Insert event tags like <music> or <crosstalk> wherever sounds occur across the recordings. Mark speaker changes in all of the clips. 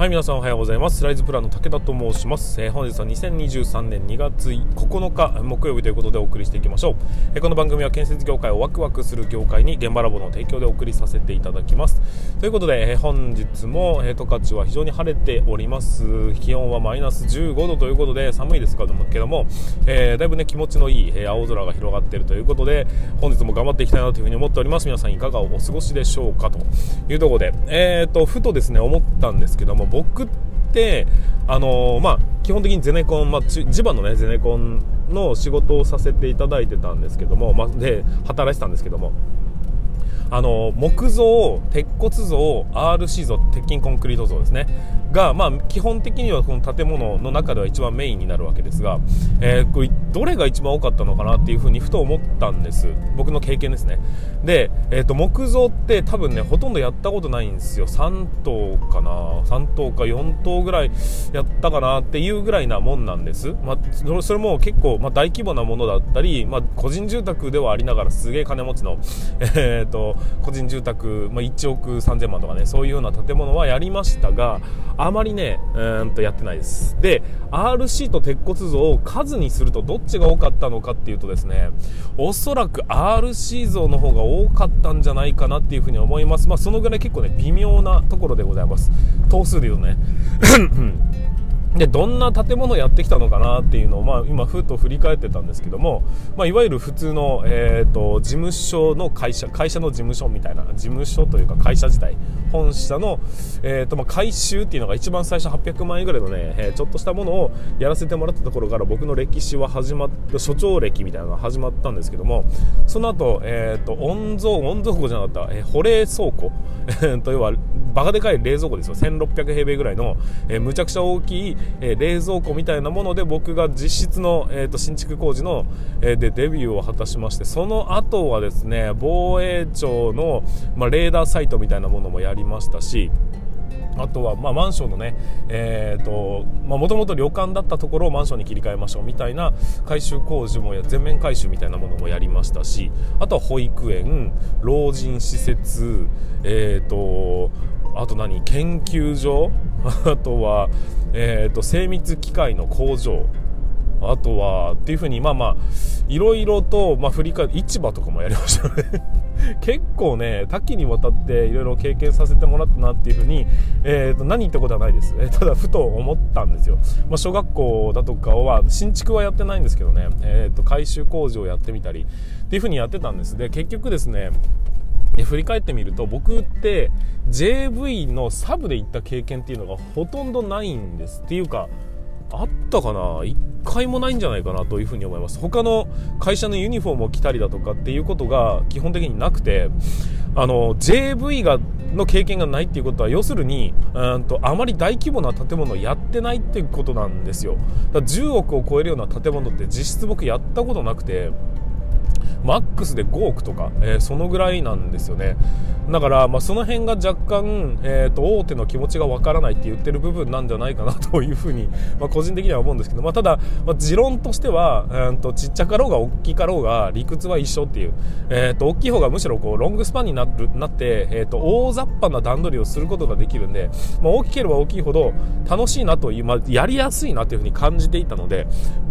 Speaker 1: はい、皆さんおはようございます。ライズプランの武田と申します。えー、本日は2023年2月9日木曜日ということでお送りしていきましょう。えー、この番組は建設業界をワクワクする業界に現場ラボの提供でお送りさせていただきます。ということで、えー、本日も、えー、十勝は非常に晴れております。気温はマイナス15度ということで寒いですけども、え、だいぶね気持ちのいい、え、青空が広がっているということで、本日も頑張っていきたいなというふうに思っております。皆さんいかがお過ごしでしょうかというところで、えーと、ふとですね思ったんですけども、僕って、あのー、まあ、基本的にゼネコン、まあ、地場のねゼネコンの仕事をさせていただいてたんですけども、まあ、で働いてたんですけども。あの木造鉄骨造 RC 像鉄筋コンクリート像ですね。が、まあ、基本的にはこの建物の中では一番メインになるわけですが、えー、これどれが一番多かったのかなっていうふうにふと思ったんです。僕の経験ですね。で、えーと、木造って多分ねほとんどやったことないんですよ。3棟かな。3棟か4棟ぐらいやったかなっていうぐらいなもんなんです、まあ、それも結構、まあ、大規模なものだったり、まあ、個人住宅ではありながらすげえ金持ちの、<laughs> えーと、個人住宅、まあ、1億3000万とかねそういうような建物はやりましたがあまりねうんとやってないです。で RC と鉄骨像を数にするとどっちが多かったのかっていうとですねおそらく RC 像の方が多かったんじゃないかなっていうふうに思います。まあそのぐらい結構ね微妙なところでございます。頭数で言うとねでどんな建物をやってきたのかなっていうのを、まあ、今ふっと振り返ってたんですけども、まあ、いわゆる普通の、えーと、事務所の会社会社の事務所みたいな事務所というか会社自体本社の、えーとまあ、改修っていうのが一番最初800万円ぐらいのね、えー、ちょっとしたものをやらせてもらったところから僕の歴史は始まった所長歴みたいなのが始まったんですけどもその後、えーと、温蔵温蔵庫じゃなかった、えー、保冷倉庫 <laughs> と要はバカでかい冷蔵庫ですよ。1600平米ぐらいの、えー、むちゃくちゃ大きいえ、冷蔵庫みたいなもので僕が実質の、えーと、新築工事の、え、でデビューを果たしましてその後はですね防衛庁の、ま、レーダーサイトみたいなものもやりましたしあとは、ま、マンションのね、えーとまあ、もともと旅館だったところをマンションに切り替えましょうみたいな改修工事もや全面改修みたいなものもやりましたしあとは保育園老人施設え、ー、とあと何？研究所？<laughs> あとは、えーと、精密機械の工場。あとはっていうふうにまあまあいろいろと、まあ、振り返市場とかもやりましたね。<laughs> 結構ね多岐にわたっていろいろ経験させてもらったなっていうふうに、えーと、何言ったことはないです、えー、ただふと思ったんですよ、まあ、小学校だとかは新築はやってないんですけどね、えーと改修工事をやってみたりっていうふうにやってたんです。で結局ですねで振り返ってみると僕って JV のサブで行った経験っていうのがほとんどないんです。っていうかあったかな？1回もないんじゃないかなというふうに思います。他の会社のユニフォームを着たりだとかっていうことが基本的になくてあの JV がの経験がないっていうことは要するにうんとあまり大規模な建物をやってないっていうことなんですよ。だから10億を超えるような建物って実質僕やったことなくてマックスで5億とか、えー、そのぐらいなんですよね。だから、まあ、その辺が若干、えーと、大手の気持ちがわからないって言ってる部分なんじゃないかなというふうに、<laughs> まあ、個人的には思うんですけど、まあ、ただ、まあ、持論としては、えーと、ちっちゃかろうが大きかろうが理屈は一緒っていう、えーと、大きい方がむしろこうロングスパンになるなって、えー、と大雑把な段取りをすることができるんで、まあ、大きければ大きいほど楽しいなという、まあ、やりやすいなというふうに感じていたので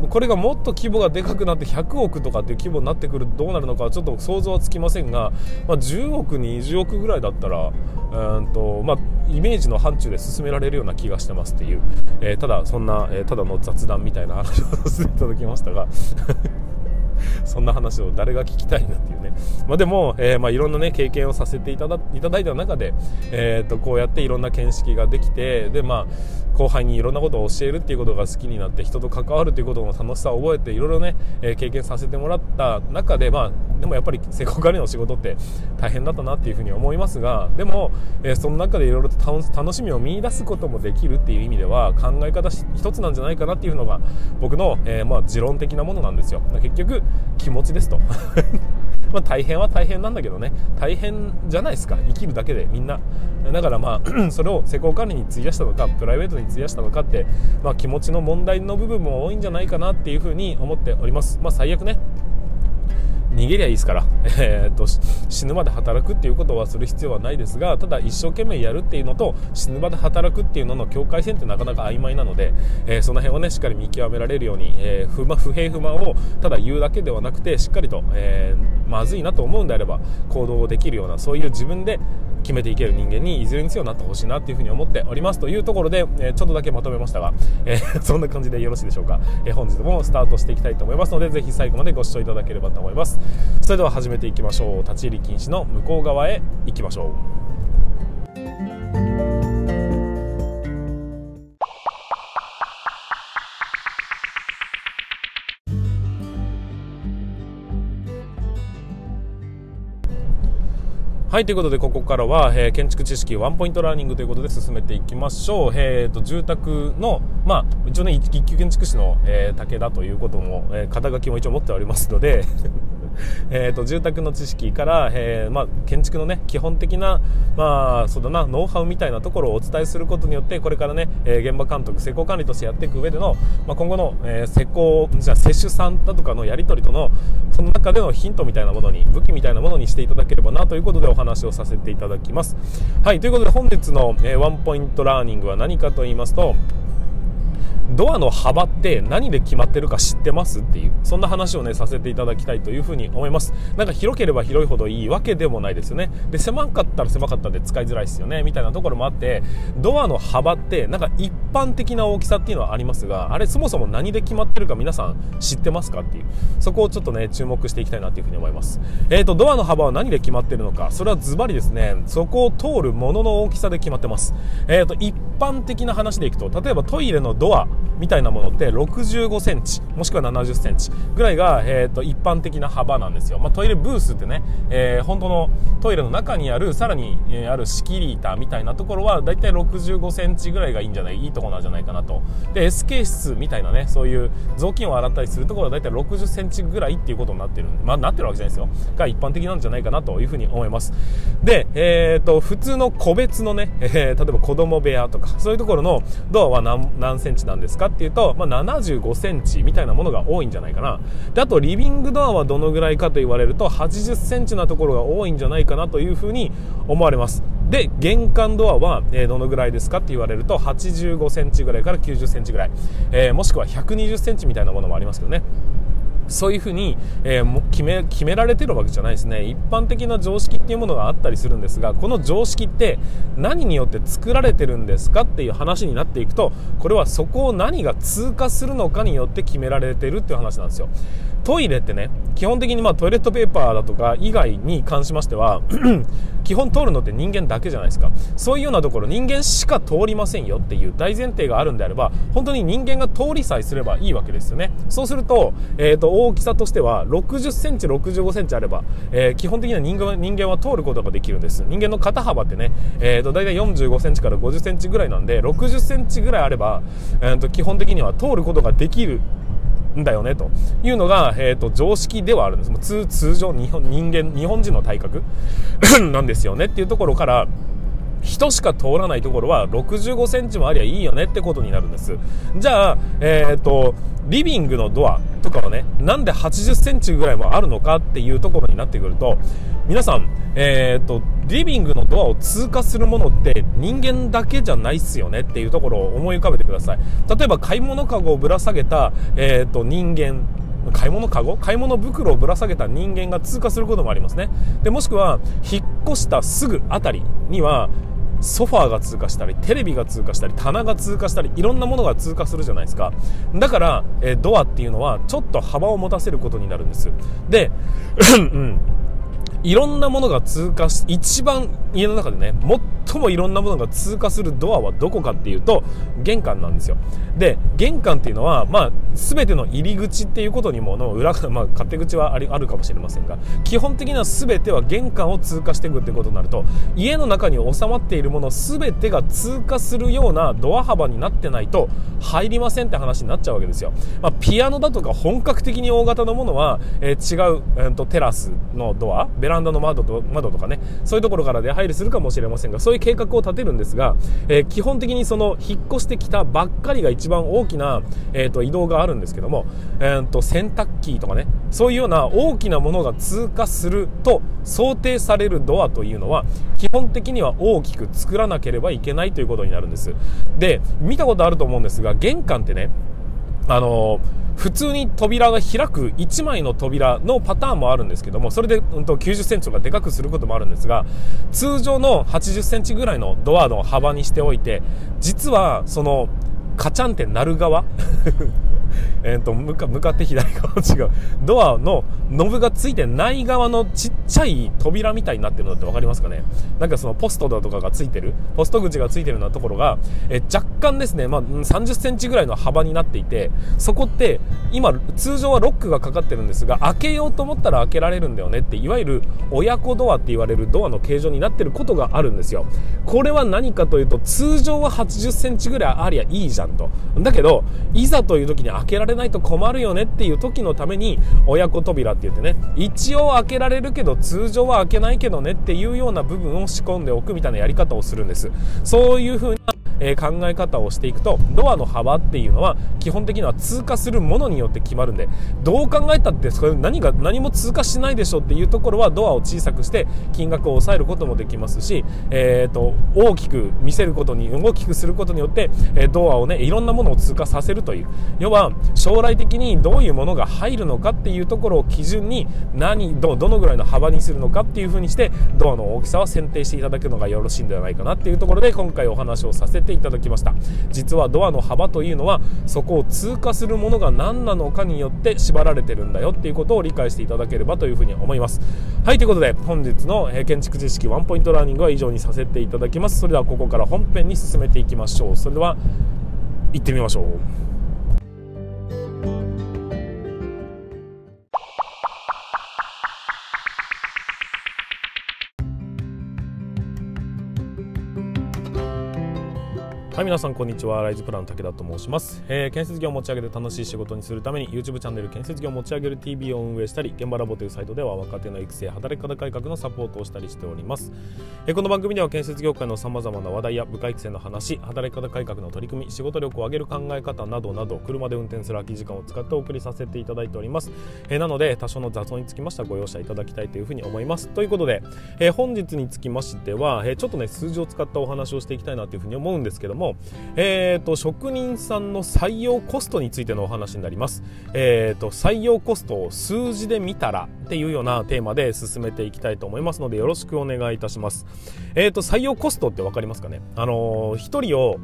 Speaker 1: これがもっと規模がでかくなって100億とかっていう規模になってくるとどうなるのかちょっと想像はつきませんが、まあ、10億20億ぐらいだったらうんと、まあ、イメージの範疇で進められるような気がしてますっていう、えー、ただそんな、えー、ただの雑談みたいな話をさせていただきましたが <laughs> そんな話を誰が聞きたいなっていうね。まあ、でも、えー、まあ、いろんなね、経験をさせていただいただいた中で、えー、と、こうやっていろんな見識ができて、で、まあ、後輩にいろんなことを教えるっていうことが好きになって、人と関わるということの楽しさを覚えて、いろいろね、え、経験させてもらった中で、まあ、でもやっぱり施工管理の仕事って大変だったなっていうふうに思いますが、でも、え、その中でいろいろと楽しみを見出すこともできるっていう意味では、考え方一つなんじゃないかなっていうのが、僕の、え、まあ、持論的なものなんですよ。結局、気持ちですとまあ大変は大変なんだけどね。大変じゃないですか。生きるだけでみんな。だからまあ <clears throat> それを施工管理に費やしたのかプライベートに費やしたのかって、まあ、気持ちの問題の部分も多いんじゃないかなっていうふうに思っております。まあ最悪ね。逃げりゃいいですから、<laughs> えーと、死ぬまで働くっていうことはする必要はないですがただ一生懸命やるっていうのと死ぬまで働くっていうのの境界線ってなかなか曖昧なので、えー、その辺をねしっかり見極められるように、えー、不不平不満をただ言うだけではなくてしっかりと、えー、まずいなと思うんであれば行動できるようなそういう自分で決めていける人間にいずれにせよなってほしいなっていうふうに思っております。というところで、えー、ちょっとだけまとめましたが、えー、<laughs> そんな感じでよろしいでしょうか、えー、本日もスタートしていきたいと思いますのでぜひ最後までご視聴いただければと思います。それでは始めていきましょう。立ち入り禁止の向こう側へ行きましょう。はいということでここからは、えー、建築知識ワンポイントラーニングということで進めていきましょう、えーと、住宅の、まあ、一応ね一級建築士の、えー、武田ということも、えー、肩書きも一応持っておりますので <laughs> えと住宅の知識から、えーまあ、建築の、ね、基本的な、まあ、そうだなノウハウみたいなところをお伝えすることによってこれからね、えー、現場監督施工管理としてやっていく上での、まあ、今後の、えー、施工者施主さんだとかのやり取りとのその中でのヒントみたいなものに武器みたいなものにしていただければなということでお話をさせていただきます。はいということで本日の、えー、ワンポイントラーニングは何かと言いますとドアの幅って何で決まってるか知ってますっていうそんな話をねさせていただきたいというふうに思います。なんか広ければ広いほどいいわけでもないですよね。で狭かったら狭かったで使いづらいですよね。みたいなところもあってドアの幅ってなんか一般的な大きさっていうのはありますがあれそもそも何で決まってるか皆さん知ってますかっていうそこをちょっとね注目していきたいなというふうに思います。えーとドアの幅は何で決まってるのか。それはズバリですね。そこを通るものの大きさで決まってます。えーと一般的な話でいくと例えばトイレのドアみたいなものって65センチもしくは70センチぐらいが、えーと、一般的な幅なんですよ、まあ、トイレブースってね、えー、本当のトイレの中にあるさらに、えー、ある仕切り板みたいなところはだいたい65センチぐらいがいいんじゃないいいとこなんじゃないかなと。で SK 室みたいなねそういう雑巾を洗ったりするところはだいたい60センチぐらいっていうことになってるんでまあなってるわけじゃないですよ。が一般的なんじゃないかなというふうに思います。で、えーと、普通の個別のね、えー、例えば子供部屋とかそういうところのドアは何何センチなんですですかっていうとまあ、75センチみたいなものが多いんじゃないかな。であとリビングドアはどのぐらいかと言われると80センチなところが多いんじゃないかなというふうに思われます。で玄関ドアは、え、どのぐらいですかって言われると85センチぐらいから90センチぐらい、えー、もしくは120センチみたいなものもありますけどね。そういうふうに、えー、決め決められてるわけじゃないですね。一般的な常識っていうものがあったりするんですがこの常識って何によって作られてるんですかっていう話になっていくとこれはそこを何が通過するのかによって決められてるっていう話なんですよ。トイレってね基本的にまトイレットペーパーだとか以外に関しましては <clears throat> 基本通るのって人間だけじゃないですか。そういうようなところ人間しか通りませんよっていう大前提があるんであれば本当に人間が通りさえすればいいわけですよね。そうすると,、えー、と大きさとしては6 0センチ6 5センチあれば、えー、基本的には人間人間は通ることができるんです。人間の肩幅ってね、えー、と大体4 5センチから5 0センチぐらいなんで6 0センチぐらいあれば、えー、と基本的には通ることができるんだよねというのが、えーと、常識ではあるんです。通通常日本人間日本人の体格 <coughs> なんですよね。っていうところから人しか通らないところは65センチもありゃいいよねってことになるんです。じゃあ、えっ、ー、とリビングのドアとかはねなんで80センチぐらいもあるのかっていうところになってくると皆さん、えーと、リビングのドアを通過するものって人間だけじゃないっすよねっていうところを思い浮かべてください。例えば買い物かごをぶら下げた、えーと、人間買い物かご買い物袋をぶら下げた人間が通過することもありますね。でもしくは引っ越したすぐあたりにはソファーが通過したりテレビが通過したり棚が通過したりいろんなものが通過するじゃないですか。だから、えー、ドアっていうのはちょっと幅を持たせることになるんです。で、<clears throat> うん。いろんなものが通過し、一番家の中でね、最もいろんなものが通過するドアはどこかっていうと、玄関なんですよ。で、玄関っていうのは、まあ、すべての入り口っていうことにもの裏、まあ、勝手口はありあるかもしれませんが、基本的にはすべては玄関を通過していくってことになると、家の中に収まっているものすべてが通過するようなドア幅になってないと入りませんって話になっちゃうわけですよ。まあ、ピアノだとか本格的に大型のものは、えー、違う、えーと、テラスのドア、ベランダの窓と窓とかねそういうところから出入りするかもしれませんがそういう計画を立てるんですが、えー、基本的にその引っ越してきたばっかりが一番大きな、えーと、移動があるんですけども、えーと、洗濯機とかねそういうような大きなものが通過すると想定されるドアというのは基本的には大きく作らなければいけないということになるんです。で見たことあると思うんですが玄関ってねあの普通に扉が開く1枚の扉のパターンもあるんですけどもそれで、うん、と90センチとかでかくすることもあるんですが通常の80センチぐらいのドアの幅にしておいて実はそのカチャンって鳴る側？えーと、向か向かって左側違う。ドアのノブがついてない側のちっちゃい扉みたいになってるのって分かりますかね？なんかそのポストだとかがついてる。ポスト口がついてるようなところが、え若干ですね、まあ、30センチぐらいの幅になっていてそこって今通常はロックがかかってるんですが開けようと思ったら開けられるんだよねっていわゆる親子ドアって言われるドアの形状になってることがあるんですよ。これは何かというと通常は80センチぐらいありゃいいじゃんと。だけどいざという時に開けられないと困るよねっていう時のために親子扉って言ってね一応開けられるけど通常は開けないけどねっていうような部分を仕込んでおくみたいなやり方をするんです。そういう風なえ考え方をしていくとドアの幅っていうのは基本的には通過するものによって決まるんでどう考えたってそれ何が何も通過しないでしょっていうところはドアを小さくして金額を抑えることもできますし、えーと、大きく見せることに大きくすることによって、えドアをねいろんなものを通過させるという。要は将来的にどういうものが入るのかっていうところを基準に何どどのぐらいの幅にするのかっていうふうにしてドアの大きさは選定していただくのがよろしいんではないかなっていうところで今回お話をさせていただきました。実はドアの幅というのはそこを通過するものが何なのかによって縛られてるんだよっていうことを理解していただければというふうに思います。はいということで本日の建築知識ワンポイントラーニングは以上にさせていただきます。それではここから本編に進めていきましょう。それでは行ってみましょう。はい皆さんこんにちは。ライズプランの武田と申します、えー、建設業を持ち上げて楽しい仕事にするために YouTube チャンネル建設業を持ち上げる TV を運営したり現場ラボというサイトでは若手の育成働き方改革のサポートをしたりしております、えー、この番組では建設業界のさまざまな話題や部下育成の話働き方改革の取り組み仕事力を上げる考え方などなど車で運転する空き時間を使ってお送りさせていただいております、えー、なので多少の雑音につきましてはご容赦いただきたいというふうに思います。ということで、え本日につきましては、えちょっとね数字を使ったお話をしていきたいなというふうに思うんですけども、えーえーと、職人さんの採用コストについてのお話になります、えーと、採用コストを数字で見たらっていうようなテーマで進めていきたいと思いますのでよろしくお願いいたします、えーと、採用コストって分かりますかね？あのー、1人を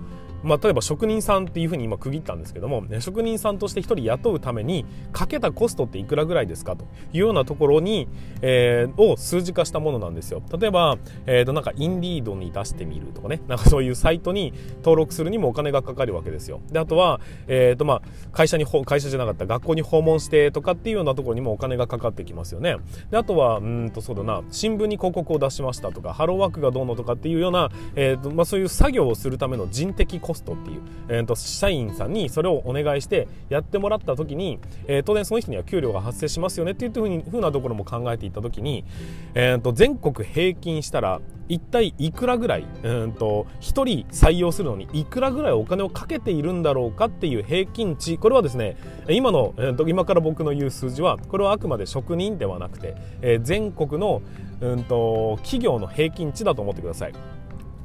Speaker 1: まあ、例えば職人さんっていうふうに今区切ったんですけども、ね、職人さんとして1人雇うためにかけたコストっていくらぐらいですかというようなところに、えー、を数字化したものなんですよ。例えば、えー、となんかインディードに出してみるとかね。なんかそういうサイトに登録するにもお金がかかるわけですよ。であとは、えーとまあ、会社に会社じゃなかった学校に訪問してとかっていうようなところにもお金がかかってきますよね。であとはうんとそうだな。新聞に広告を出しましたとかハローワークがどうのとかっていうような、えーとまあ、そういう作業をするための人的コストっていう、えーと、社員さんにそれをお願いしてやってもらった時に、えー、当然その人には給料が発生しますよねっていうふうにふうなところも考えていった時に、えーと、全国平均したら一体いくらぐらい、うんと、1人採用するのにいくらぐらいお金をかけているんだろうかっていう平均値これはですね今の、えーと、今から僕の言う数字はこれはあくまで職人ではなくて、えー、全国の、うんと企業の平均値だと思ってください。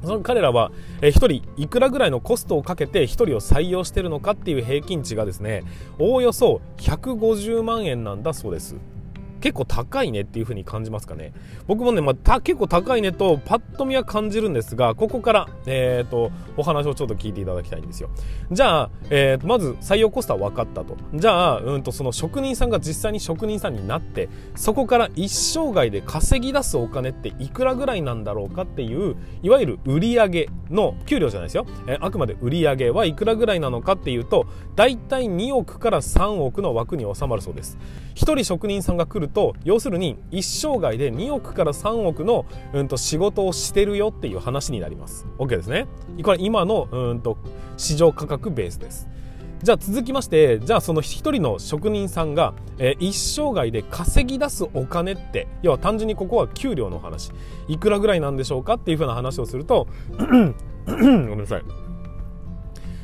Speaker 1: その彼らは、え1人いくらぐらいのコストをかけて1人を採用しているのかっていう平均値がですねおおよそ150万円なんだそうです。結構高いねっていう風に感じますかね。僕もね、まあ、結構高いねとパッと見は感じるんですがここから、えーと、お話をちょっと聞いていただきたいんですよ。じゃあ、えーと、まず採用コストは分かったと。じゃあ、うんとその職人さんが実際に職人さんになってそこから一生涯で稼ぎ出すお金っていくらぐらいなんだろうかっていういわゆる売上の給料じゃないですよ、えー、あくまで売上はいくらぐらいなのかっていうと大体2億から3億の枠に収まるそうです。1人職人さんが来ると要するに一生涯で2億から3億の、うん、と仕事をしてるよっていう話になります。OK ですね。これ今の、うん、と市場価格ベースです。じゃあ続きましてじゃあその一人の職人さんが、えー、一生涯で稼ぎ出すお金って要は単純にここは給料の話。いくらぐらいなんでしょうかっていうふうな話をすると <clears throat> ごめんなさい。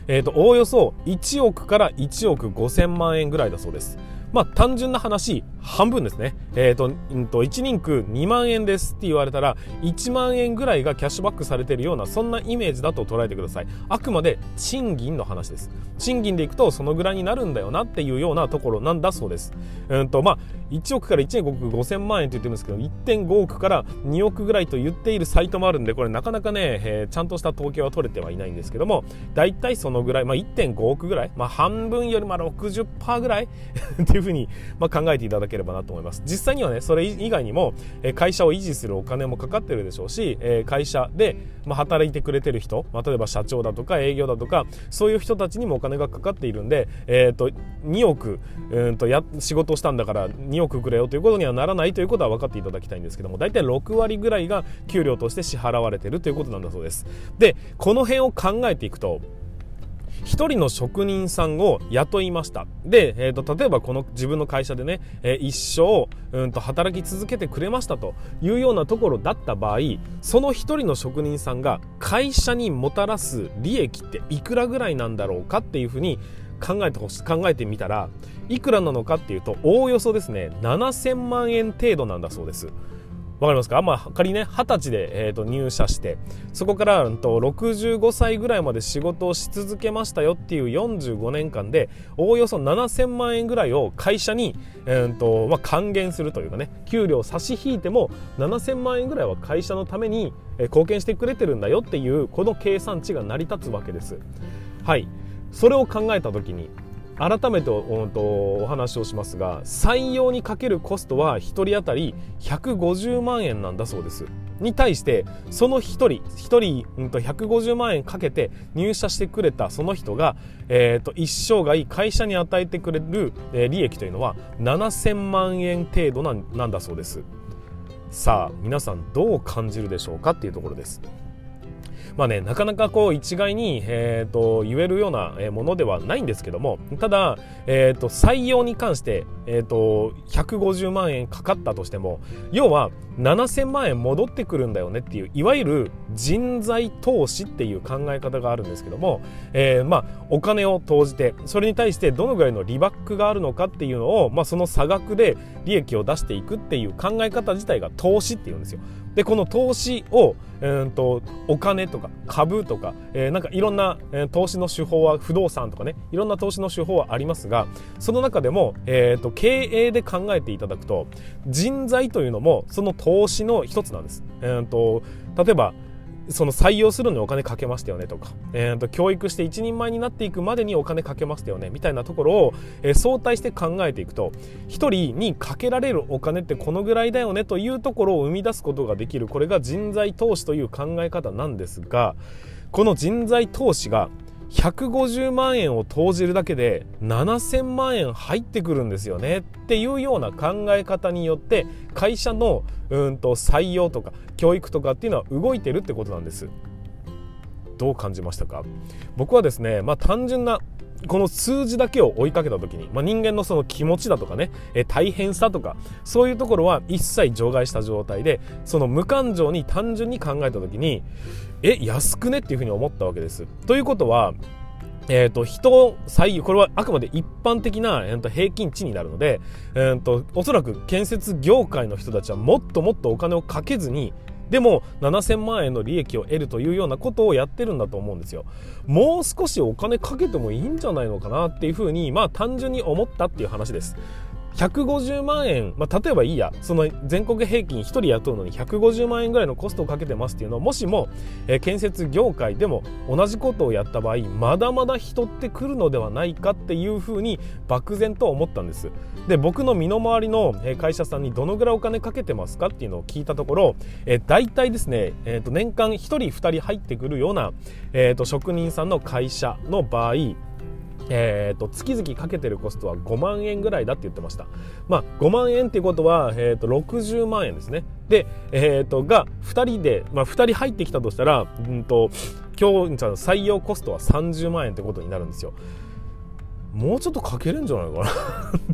Speaker 1: えーと、おおよそ1億から1億5000万円ぐらいだそうです。まあ単純な話半分ですね。えっ、ー、と、1人区2万円ですって言われたら、1万円ぐらいがキャッシュバックされてるような、そんなイメージだと捉えてください。あくまで賃金の話です。賃金でいくと、そのぐらいになるんだよなっていうようなところなんだそうです。うんと、まあ、1億から1億5000万円と言ってるんですけど、1.5億から2億ぐらいと言っているサイトもあるんで、これなかなかね、えー、ちゃんとした統計は取れてはいないんですけども、大体そのぐらい、まあ、1.5億ぐらい、まあ、半分よりまあ60%ぐらいっ <laughs> ていうふうに、ま、考えていただければなと思います。実際にはねそれ以外にも会社を維持するお金もかかってるでしょうし会社で働いてくれてる人ま例えば社長だとか営業だとかそういう人たちにもお金がかかっているんで、えー、と2億うんとや仕事をしたんだから2億くれよということにはならないということは分かっていただきたいんですけども大体6割ぐらいが給料として支払われてるということなんだそうですでこの辺を考えていくと1人の職人さんを雇いましたで、えーと、例えばこの自分の会社でね、えー、一生うんと働き続けてくれましたというようなところだった場合その1人の職人さんが会社にもたらす利益っていくらぐらいなんだろうかっていうふうに考えてほし考えてみたらいくらなのかっていうとおおよそですね7000万円程度なんだそうです。わかりますか？まあ、仮にね、20歳で、えー、と入社して、そこから、うん、と65歳ぐらいまで仕事をし続けましたよっていう45年間で、おおよそ7000万円ぐらいを会社に、えーとまあ、還元するというかね、給料差し引いても7000万円ぐらいは会社のために貢献してくれてるんだよっていう、この計算値が成り立つわけです。はい。それを考えた時に、改めてお話をしますが採用にかけるコストは1人当たり150万円なんだそうです。に対してその1人1人、うん、と150万円かけて入社してくれたその人が、えー、と一生涯会社に与えてくれる、え、利益というのは7000万円程度なんだそうです。さあ皆さんどう感じるでしょうかっていうところです。まあね、なかなかこう一概に、えーと、言えるようなものではないんですけどもただ、えーと、採用に関して、えーと、150万円かかったとしても要は7000万円戻ってくるんだよねっていういわゆる人材投資っていう考え方があるんですけども、えー、まあ、お金を投じてそれに対してどのぐらいの利バックがあるのかっていうのを、まあ、その差額で利益を出していくっていう考え方自体が投資っていうんですよ。でこの投資を、えーと、お金とか株とか、えー、なんかいろんな、えー、投資の手法は不動産とかねいろんな投資の手法はありますがその中でも、えーと、経営で考えていただくと人材というのもその投資の一つなんです。えーと例えばその採用するのにお金かけましたよねとか、えーと、教育して一人前になっていくまでにお金かけましたよねみたいなところを、えー、相対して考えていくと1人にかけられるお金ってこのぐらいだよねというところを生み出すことができる。これが人材投資という考え方なんですがこの人材投資が150万円を投じるだけで7000万円入ってくるんですよね。っていうような考え方によって会社のうんと採用とか教育とかっていうのは動いてるってことなんです。どう感じましたか？僕はですねまあ単純なこの数字だけを追いかけた時に、まあ、人間のその気持ちだとかね、え大変さとかそういうところは一切除外した状態でその無感情に単純に考えた時にえ安くね？っていうふうに思ったわけです。ということはえーと、人採用これはあくまで一般的な、えー、と平均値になるので、えーと、おそらく建設業界の人たちはもっともっとお金をかけずにでも7000万円の利益を得るというようなことをやってるんだと思うんですよ。もう少しお金かけてもいいんじゃないのかなっていうふうにまあ単純に思ったっていう話です。150万円、まあ、例えばいいや、その全国平均1人雇うのに150万円ぐらいのコストをかけてますっていうの。を、もしも、えー、建設業界でも同じことをやった場合、まだまだ人って来るのではないかっていうふうに漠然と思ったんです。で、僕の身の回りの会社さんにどのぐらいお金かけてますかっていうのを聞いたところ、えー、大体ですね、えー、と年間1人2人入ってくるような、えー、と職人さんの会社の場合、えーと、月々かけてるコストは5万円ぐらいだって言ってました。まあ、5万円っていうことは、えーと、60万円ですね。で、えーと、が2人で、まあ、2人入ってきたとしたら、うんと、今日採用コストは30万円ってことになるんですよ。もうちょっとかけるんじゃないかな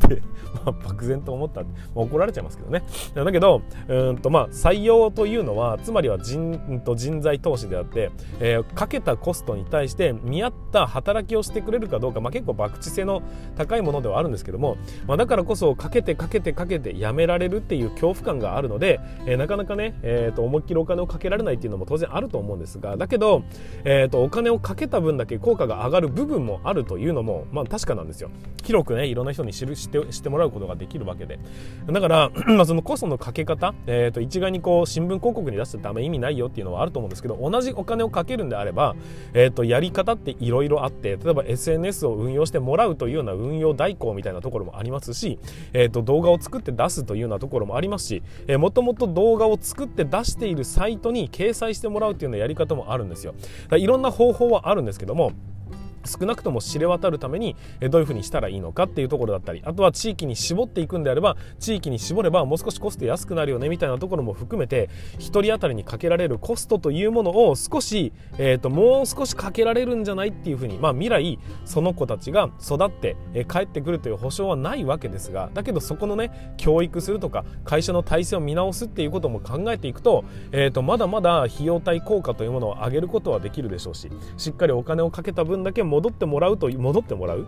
Speaker 1: って <laughs> まあ、漠然と思った、まあ、怒られちゃいますけどね。だけどうんと、まあ、採用というのはつまりは人と人材投資であって、えー、かけたコストに対して見合った働きをしてくれるかどうか、まあ、結構博打性の高いものではあるんですけども、まあ、だからこそかけてかけてかけてやめられるっていう恐怖感があるので、えー、なかなかね、えーと、思いっきりお金をかけられないっていうのも当然あると思うんですがだけど、えーと、お金をかけた分だけ効果が上がる部分もあるというのも、まあ、確かなんですよ。広くねいろんな人に知る知って知ってもらうことができるわけで。だから <clears throat> まそのコストのかけ方、えー、と一概にこう新聞広告に出しちゃダメ意味ないよっていうのはあると思うんですけど同じお金をかけるんであれば、えー、とやり方っていろいろあって例えば SNS を運用してもらうというような運用代行みたいなところもありますし、えー、と動画を作って出すというようなところもありますしもともと動画を作って出しているサイトに掲載してもらうというようなやり方もあるんですよ。いろんな方法はあるんですけども少なくとも知れ渡るためにどういうふうにしたらいいのかっていうところだったりあとは地域に絞っていくんであれば地域に絞ればもう少しコスト安くなるよねみたいなところも含めて1人当たりにかけられるコストというものを少し、えーと、もう少しかけられるんじゃないっていうふうに、まあ、未来その子たちが育って、帰ってくるという保証はないわけですがだけどそこのね教育するとか会社の体制を見直すっていうことも考えていくと,、えーとまだまだ費用対効果というものを上げることはできるでしょうししっかりお金をかけた分だけ戻ってもらうと戻ってもらう？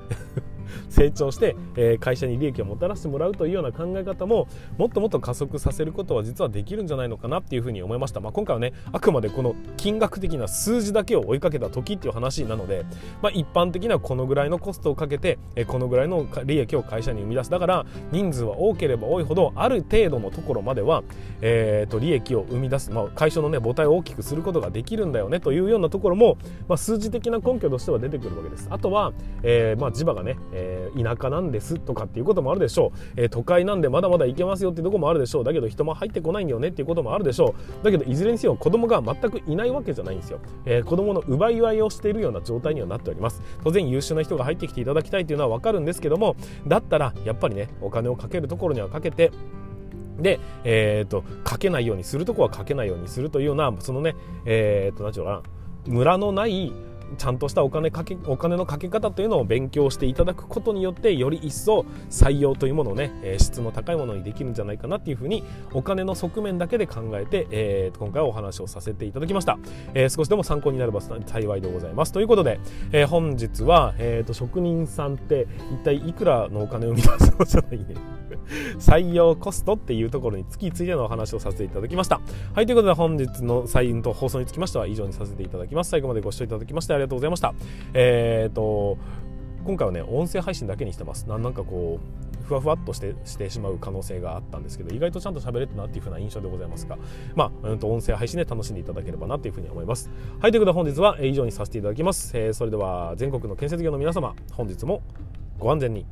Speaker 1: 成長して、え、会社に利益をもたらしてもらうというような考え方ももっともっと加速させることは実はできるんじゃないのかなっていうふうに思いました、まあ、今回はねあくまでこの金額的な数字だけを追いかけた時っていう話なので、まあ、一般的にはこのぐらいのコストをかけて、え、このぐらいの利益を会社に生み出す。だから人数は多ければ多いほどある程度のところまでは、えー、と利益を生み出す、まあ、会社のね母体を大きくすることができるんだよねというようなところも、まあ、数字的な根拠としては出てくるわけです。あとは、えーまあ、地場がね、えー、田舎なんですとかっていうこともあるでしょう、えー、都会なんでまだまだ行けますよっていうとこもあるでしょう。だけど人も入ってこないんだよねっていうこともあるでしょう。だけどいずれにせよ子供が全くいないわけじゃないんですよ、えー、子供の奪い合いをしているような状態にはなっております。当然優秀な人が入ってきていただきたいというのは分かるんですけどもだったらやっぱりねお金をかけるところにはかけてで、えーと、かけないようにするとこはかけないようにするというようなそのねえっ、ー、と何て言うかなムラのないちゃんとしたお金かけお金のかけ方というのを勉強していただくことによってより一層採用というものをね、え質の高いものにできるんじゃないかなっていうふうにお金の側面だけで考えて、えー、今回お話をさせていただきました、えー、少しでも参考になれば幸いでございます。ということで、えー、本日は、えーと、職人さんって一体いくらのお金を生み出すのじゃないね。採用コストっていうところにつきついてのお話をさせていただきました。はいということで本日のサインと放送につきましては以上にさせていただきます最後までご視聴いただきましてありがとうございました。えっ、ー、と今回はね音声配信だけにしてます。なんかこうふわふわっとしてしてしまう可能性があったんですけど意外とちゃんと喋れてなっていう風な印象でございますが。まあ、うん、と音声配信で楽しんでいただければなというふうに思います。はいということで本日は以上にさせていただきます、えー、それでは全国の建設業の皆様本日もご安全に。